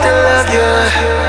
still love you.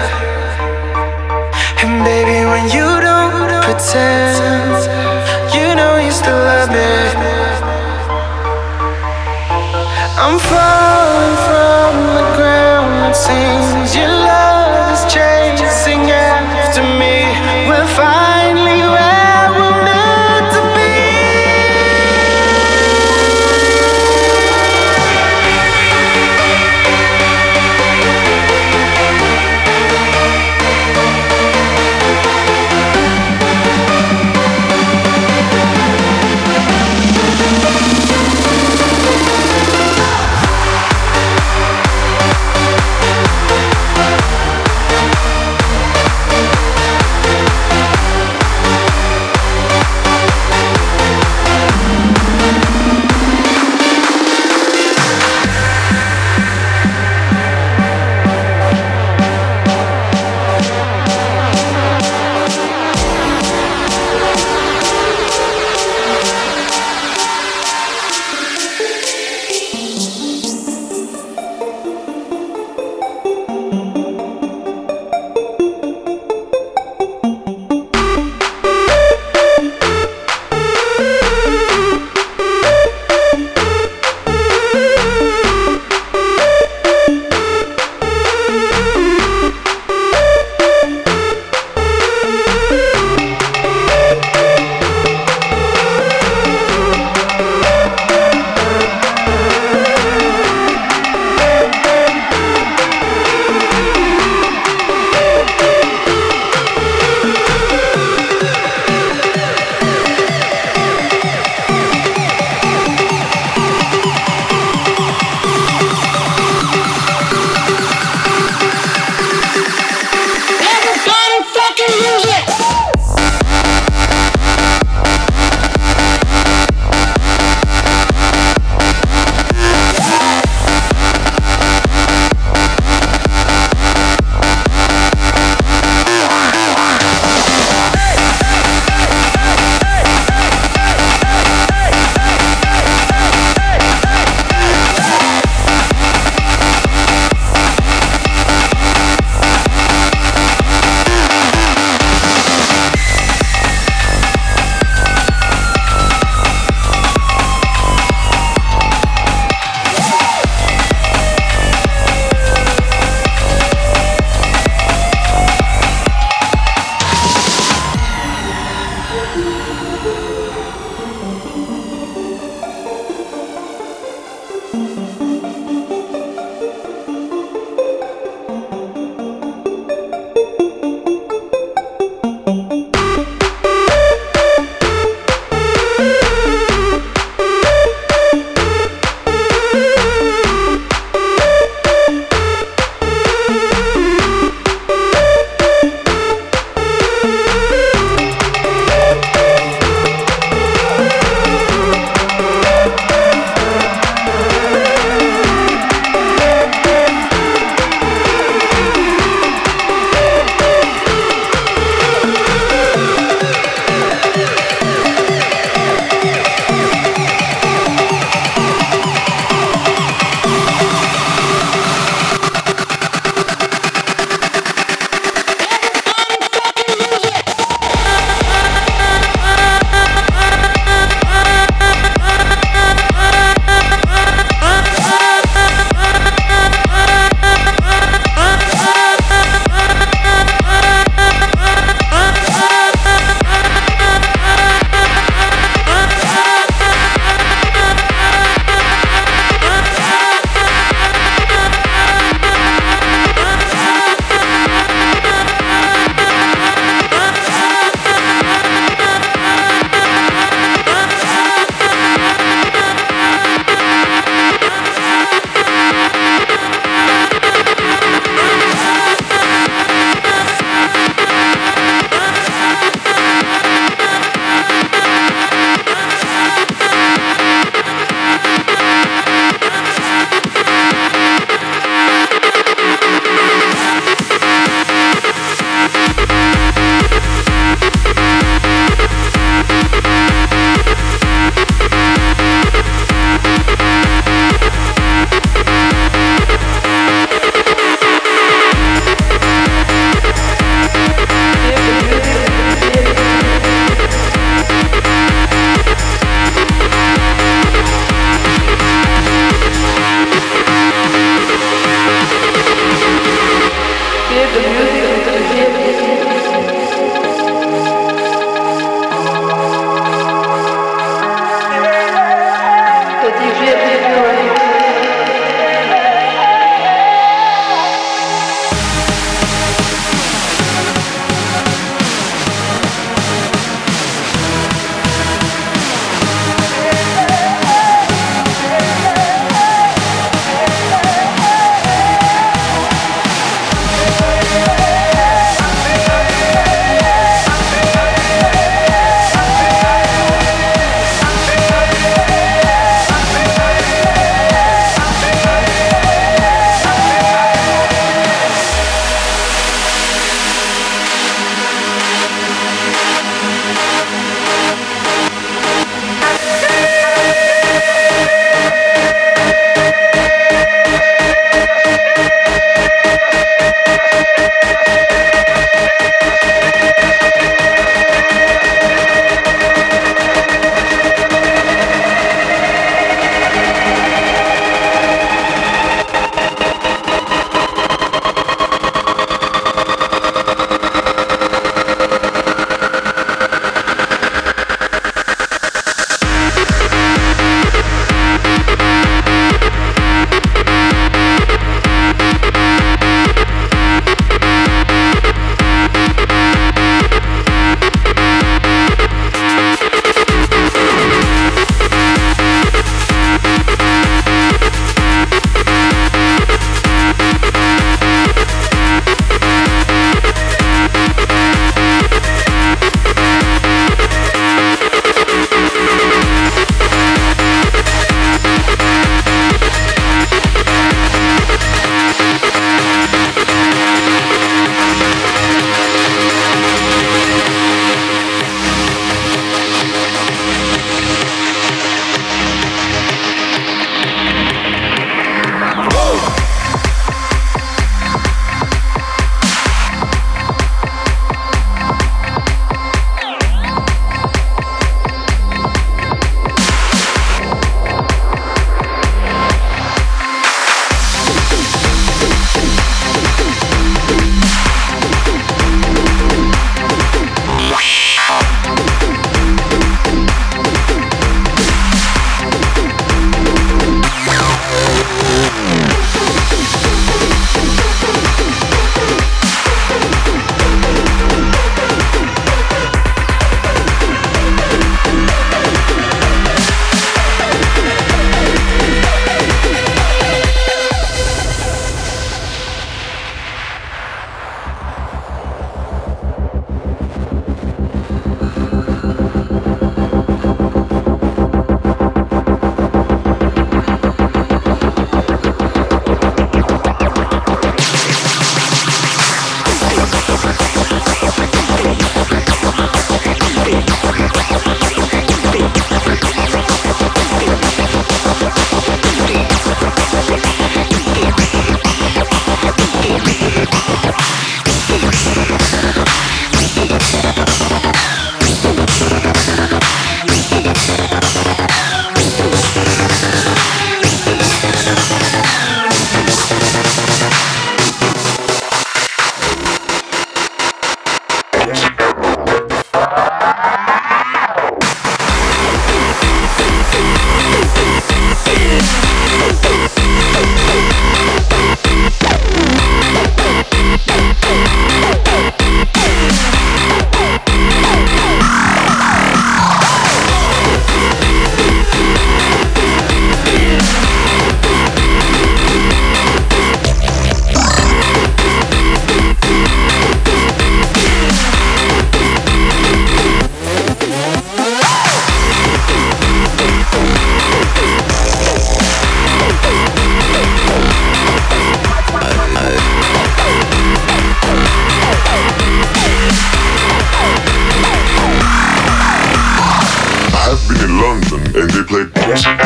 play bass.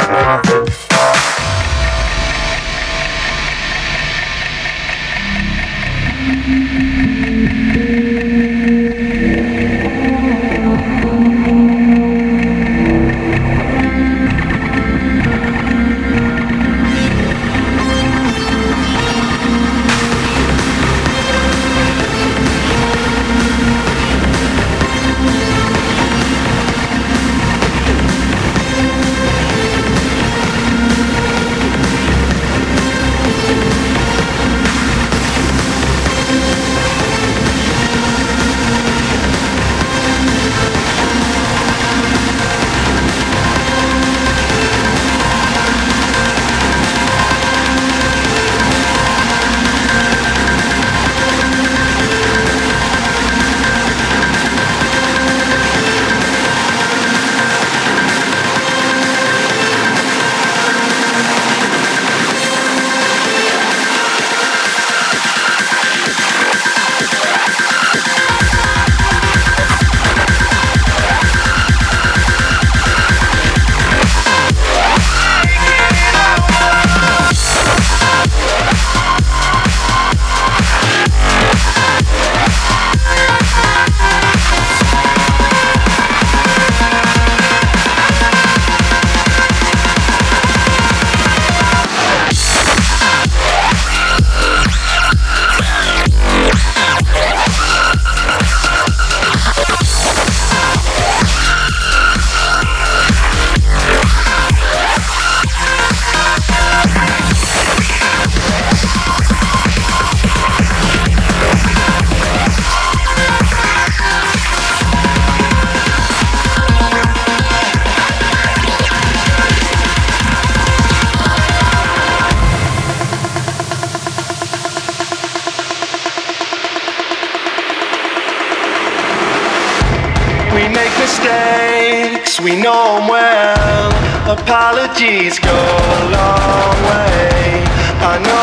Apologies go a long way. I know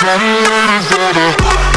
Tell me that